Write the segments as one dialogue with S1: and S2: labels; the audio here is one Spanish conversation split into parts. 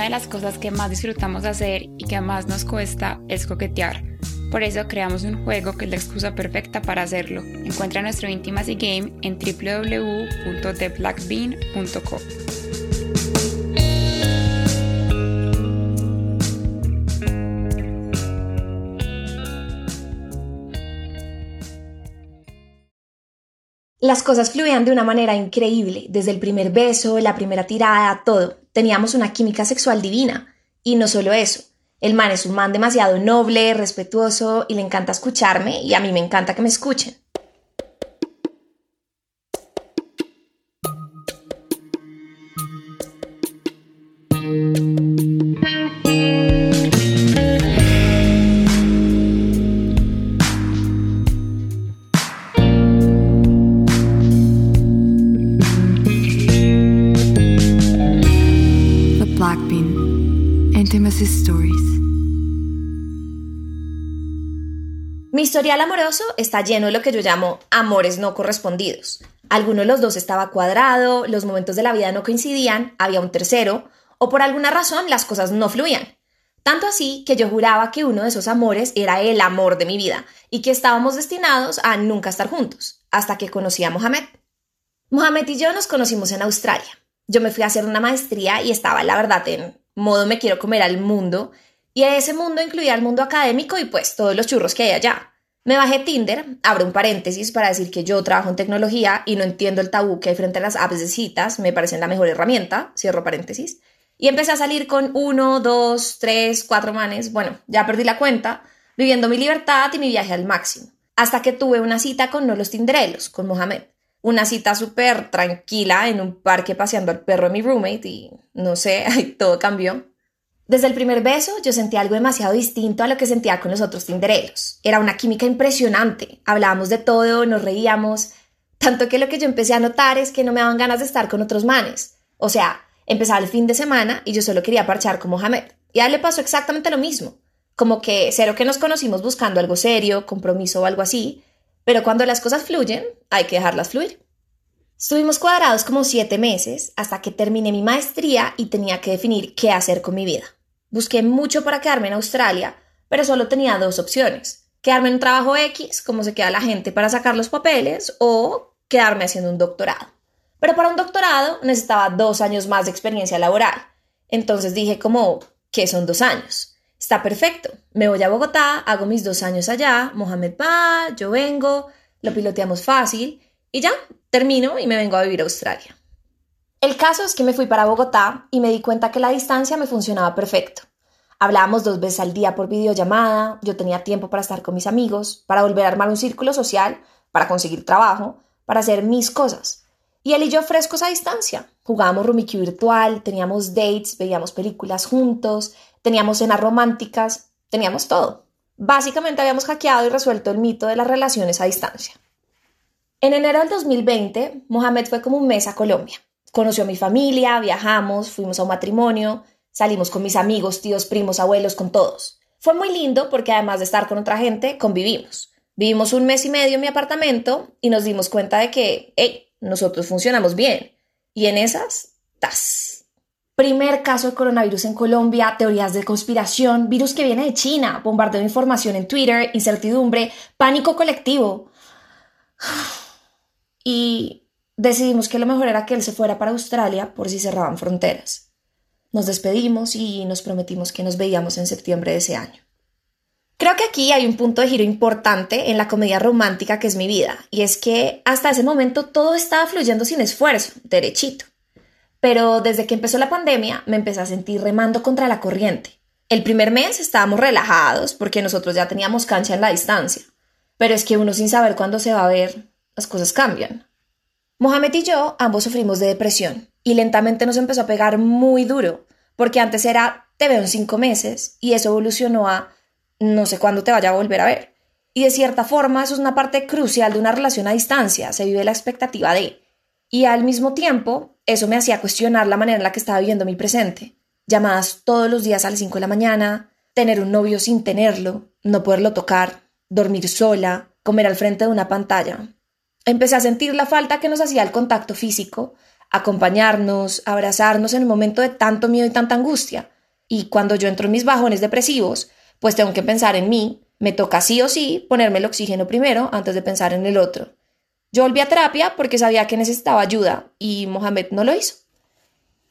S1: Una de las cosas que más disfrutamos hacer y que más nos cuesta es coquetear. Por eso creamos un juego que es la excusa perfecta para hacerlo. Encuentra nuestro Intimacy Game en www.theblackbean.co.
S2: Las cosas fluían de una manera increíble, desde el primer beso, la primera tirada, todo. Teníamos una química sexual divina. Y no solo eso, el man es un man demasiado noble, respetuoso y le encanta escucharme y a mí me encanta que me escuchen. Mi historial amoroso está lleno de lo que yo llamo amores no correspondidos. Alguno de los dos estaba cuadrado, los momentos de la vida no coincidían, había un tercero, o por alguna razón las cosas no fluían. Tanto así que yo juraba que uno de esos amores era el amor de mi vida y que estábamos destinados a nunca estar juntos, hasta que conocí a Mohamed. Mohamed y yo nos conocimos en Australia. Yo me fui a hacer una maestría y estaba, la verdad, en modo me quiero comer al mundo, y ese mundo incluía el mundo académico y pues todos los churros que hay allá. Me bajé Tinder, abro un paréntesis para decir que yo trabajo en tecnología y no entiendo el tabú que hay frente a las apps de citas, me parecen la mejor herramienta, cierro paréntesis. Y empecé a salir con uno, dos, tres, cuatro manes, bueno, ya perdí la cuenta, viviendo mi libertad y mi viaje al máximo. Hasta que tuve una cita con no los tinderelos, con Mohamed. Una cita súper tranquila en un parque paseando al perro de mi roommate y no sé, todo cambió. Desde el primer beso yo sentí algo demasiado distinto a lo que sentía con los otros tinderelos. Era una química impresionante. Hablábamos de todo, nos reíamos. Tanto que lo que yo empecé a notar es que no me daban ganas de estar con otros manes. O sea, empezaba el fin de semana y yo solo quería parchar con Mohamed. Y a él le pasó exactamente lo mismo. Como que cero que nos conocimos buscando algo serio, compromiso o algo así. Pero cuando las cosas fluyen, hay que dejarlas fluir. Estuvimos cuadrados como siete meses hasta que terminé mi maestría y tenía que definir qué hacer con mi vida. Busqué mucho para quedarme en Australia, pero solo tenía dos opciones. Quedarme en un trabajo X, como se queda la gente para sacar los papeles, o quedarme haciendo un doctorado. Pero para un doctorado necesitaba dos años más de experiencia laboral. Entonces dije como, ¿qué son dos años? Está perfecto. Me voy a Bogotá, hago mis dos años allá, Mohamed va, yo vengo, lo piloteamos fácil y ya, termino y me vengo a vivir a Australia. El caso es que me fui para Bogotá y me di cuenta que la distancia me funcionaba perfecto. Hablábamos dos veces al día por videollamada, yo tenía tiempo para estar con mis amigos, para volver a armar un círculo social, para conseguir trabajo, para hacer mis cosas. Y él y yo frescos a distancia. Jugábamos Rumiki virtual, teníamos dates, veíamos películas juntos, teníamos cenas románticas, teníamos todo. Básicamente habíamos hackeado y resuelto el mito de las relaciones a distancia. En enero del 2020, Mohamed fue como un mes a Colombia. Conoció a mi familia, viajamos, fuimos a un matrimonio, salimos con mis amigos, tíos, primos, abuelos, con todos. Fue muy lindo porque además de estar con otra gente, convivimos. Vivimos un mes y medio en mi apartamento y nos dimos cuenta de que, hey, nosotros funcionamos bien. Y en esas, ¡tas! Primer caso de coronavirus en Colombia, teorías de conspiración, virus que viene de China, bombardeo de información en Twitter, incertidumbre, pánico colectivo. Y decidimos que lo mejor era que él se fuera para Australia por si cerraban fronteras. Nos despedimos y nos prometimos que nos veíamos en septiembre de ese año. Creo que aquí hay un punto de giro importante en la comedia romántica que es mi vida, y es que hasta ese momento todo estaba fluyendo sin esfuerzo, derechito. Pero desde que empezó la pandemia me empecé a sentir remando contra la corriente. El primer mes estábamos relajados porque nosotros ya teníamos cancha en la distancia, pero es que uno sin saber cuándo se va a ver, las cosas cambian. Mohamed y yo ambos sufrimos de depresión y lentamente nos empezó a pegar muy duro, porque antes era te veo en cinco meses y eso evolucionó a no sé cuándo te vaya a volver a ver. Y de cierta forma eso es una parte crucial de una relación a distancia, se vive la expectativa de. Y al mismo tiempo, eso me hacía cuestionar la manera en la que estaba viviendo mi presente. Llamadas todos los días a las 5 de la mañana, tener un novio sin tenerlo, no poderlo tocar, dormir sola, comer al frente de una pantalla. Empecé a sentir la falta que nos hacía el contacto físico, acompañarnos, abrazarnos en un momento de tanto miedo y tanta angustia. Y cuando yo entro en mis bajones depresivos, pues tengo que pensar en mí, me toca sí o sí ponerme el oxígeno primero antes de pensar en el otro. Yo volví a terapia porque sabía que necesitaba ayuda y Mohamed no lo hizo.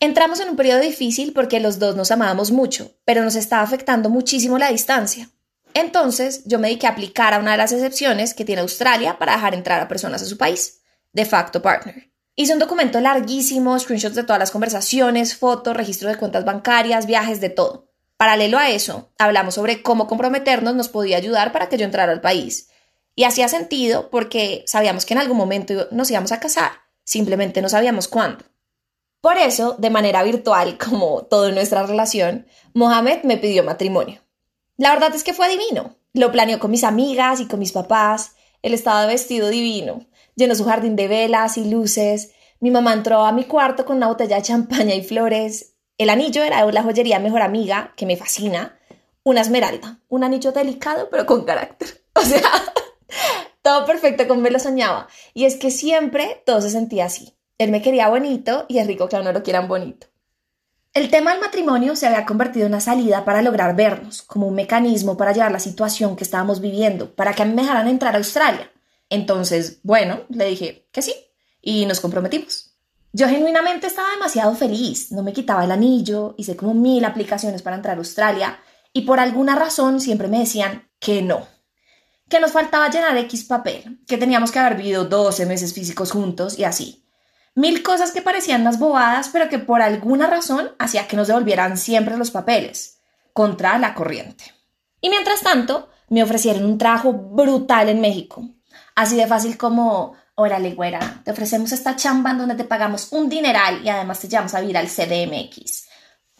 S2: Entramos en un periodo difícil porque los dos nos amábamos mucho, pero nos estaba afectando muchísimo la distancia. Entonces yo me dediqué a aplicar a una de las excepciones que tiene Australia para dejar entrar a personas a su país, de facto partner. Hice un documento larguísimo, screenshots de todas las conversaciones, fotos, registro de cuentas bancarias, viajes, de todo. Paralelo a eso, hablamos sobre cómo comprometernos nos podía ayudar para que yo entrara al país. Y hacía sentido porque sabíamos que en algún momento nos íbamos a casar, simplemente no sabíamos cuándo. Por eso, de manera virtual, como todo en nuestra relación, Mohamed me pidió matrimonio. La verdad es que fue divino. Lo planeó con mis amigas y con mis papás. Él estaba vestido divino. Llenó su jardín de velas y luces. Mi mamá entró a mi cuarto con una botella de champaña y flores. El anillo era la joyería mejor amiga, que me fascina. Una esmeralda. Un anillo delicado, pero con carácter. O sea, todo perfecto como me lo soñaba. Y es que siempre todo se sentía así. Él me quería bonito y es rico que a uno lo quieran bonito. El tema del matrimonio se había convertido en una salida para lograr vernos, como un mecanismo para llevar la situación que estábamos viviendo, para que a me dejaran entrar a Australia. Entonces, bueno, le dije que sí, y nos comprometimos. Yo genuinamente estaba demasiado feliz, no me quitaba el anillo, hice como mil aplicaciones para entrar a Australia, y por alguna razón siempre me decían que no, que nos faltaba llenar X papel, que teníamos que haber vivido 12 meses físicos juntos y así. Mil cosas que parecían más bobadas, pero que por alguna razón hacía que nos devolvieran siempre los papeles, contra la corriente. Y mientras tanto, me ofrecieron un trabajo brutal en México. Así de fácil como, órale, güera, te ofrecemos esta chamba en donde te pagamos un dineral y además te llevamos a vivir al CDMX.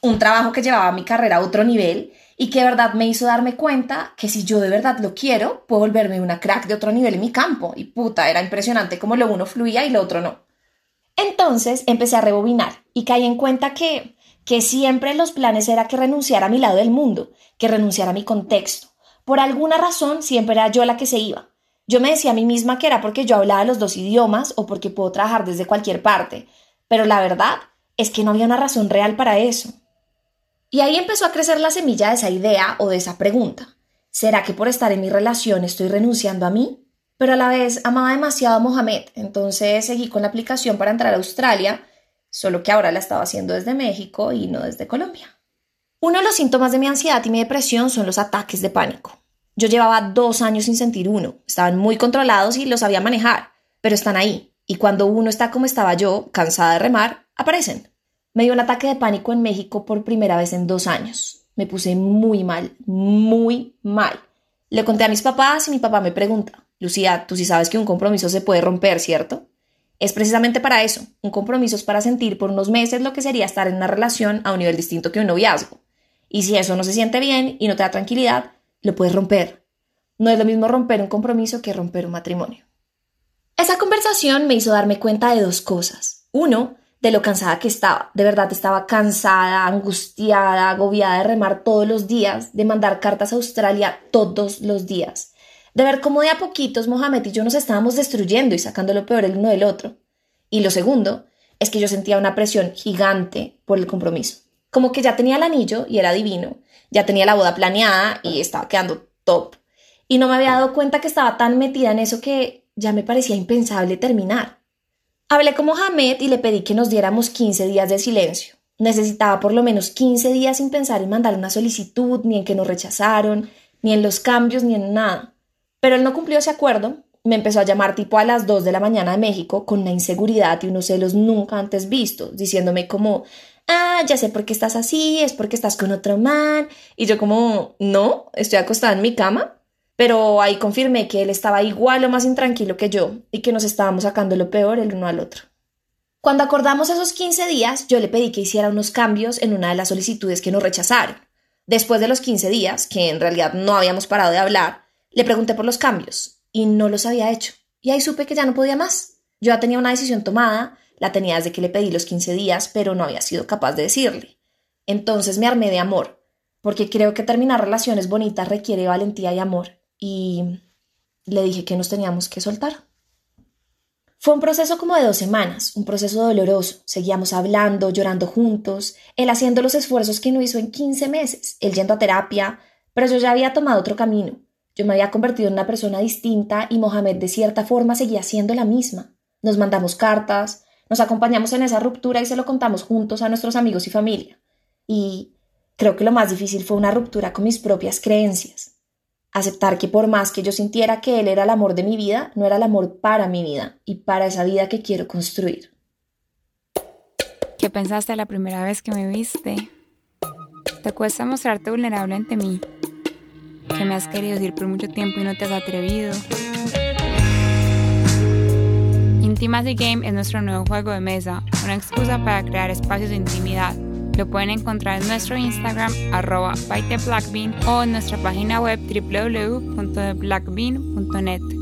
S2: Un trabajo que llevaba mi carrera a otro nivel y que de verdad me hizo darme cuenta que si yo de verdad lo quiero, puedo volverme una crack de otro nivel en mi campo. Y puta, era impresionante como lo uno fluía y lo otro no. Entonces empecé a rebobinar y caí en cuenta que, que siempre los planes era que renunciara a mi lado del mundo, que renunciara a mi contexto. Por alguna razón siempre era yo la que se iba. Yo me decía a mí misma que era porque yo hablaba los dos idiomas o porque puedo trabajar desde cualquier parte, pero la verdad es que no había una razón real para eso. Y ahí empezó a crecer la semilla de esa idea o de esa pregunta. ¿Será que por estar en mi relación estoy renunciando a mí? pero a la vez amaba demasiado a Mohamed, entonces seguí con la aplicación para entrar a Australia, solo que ahora la estaba haciendo desde México y no desde Colombia. Uno de los síntomas de mi ansiedad y mi depresión son los ataques de pánico. Yo llevaba dos años sin sentir uno, estaban muy controlados y los sabía manejar, pero están ahí, y cuando uno está como estaba yo, cansada de remar, aparecen. Me dio un ataque de pánico en México por primera vez en dos años. Me puse muy mal, muy mal. Le conté a mis papás y mi papá me pregunta, Lucía, tú sí sabes que un compromiso se puede romper, ¿cierto? Es precisamente para eso. Un compromiso es para sentir por unos meses lo que sería estar en una relación a un nivel distinto que un noviazgo. Y si eso no se siente bien y no te da tranquilidad, lo puedes romper. No es lo mismo romper un compromiso que romper un matrimonio. Esa conversación me hizo darme cuenta de dos cosas. Uno, de lo cansada que estaba. De verdad estaba cansada, angustiada, agobiada de remar todos los días, de mandar cartas a Australia todos los días de ver cómo de a poquitos Mohamed y yo nos estábamos destruyendo y sacando lo peor el uno del otro. Y lo segundo es que yo sentía una presión gigante por el compromiso. Como que ya tenía el anillo y era divino, ya tenía la boda planeada y estaba quedando top. Y no me había dado cuenta que estaba tan metida en eso que ya me parecía impensable terminar. Hablé con Mohamed y le pedí que nos diéramos 15 días de silencio. Necesitaba por lo menos 15 días sin pensar en mandar una solicitud, ni en que nos rechazaron, ni en los cambios, ni en nada. Pero él no cumplió ese acuerdo, me empezó a llamar tipo a las 2 de la mañana de México con una inseguridad y unos celos nunca antes vistos, diciéndome como, ah, ya sé por qué estás así, es porque estás con otro man. Y yo como, no, estoy acostada en mi cama. Pero ahí confirmé que él estaba igual o más intranquilo que yo y que nos estábamos sacando lo peor el uno al otro. Cuando acordamos esos 15 días, yo le pedí que hiciera unos cambios en una de las solicitudes que nos rechazaron. Después de los 15 días, que en realidad no habíamos parado de hablar, le pregunté por los cambios y no los había hecho. Y ahí supe que ya no podía más. Yo ya tenía una decisión tomada, la tenía desde que le pedí los 15 días, pero no había sido capaz de decirle. Entonces me armé de amor, porque creo que terminar relaciones bonitas requiere valentía y amor. Y le dije que nos teníamos que soltar. Fue un proceso como de dos semanas, un proceso doloroso. Seguíamos hablando, llorando juntos, él haciendo los esfuerzos que no hizo en 15 meses, él yendo a terapia, pero yo ya había tomado otro camino. Yo me había convertido en una persona distinta y Mohamed de cierta forma seguía siendo la misma. Nos mandamos cartas, nos acompañamos en esa ruptura y se lo contamos juntos a nuestros amigos y familia. Y creo que lo más difícil fue una ruptura con mis propias creencias aceptar que por más que yo sintiera que él era el amor de mi vida, no era el amor para mi vida y para esa vida que quiero construir.
S1: ¿Qué pensaste la primera vez que me viste? ¿Te cuesta mostrarte vulnerable ante mí? ¿Que me has querido decir por mucho tiempo y no te has atrevido? Intimacy Game es nuestro nuevo juego de mesa, una excusa para crear espacios de intimidad lo pueden encontrar en nuestro Instagram arroba o en nuestra página web www.theblackbean.net.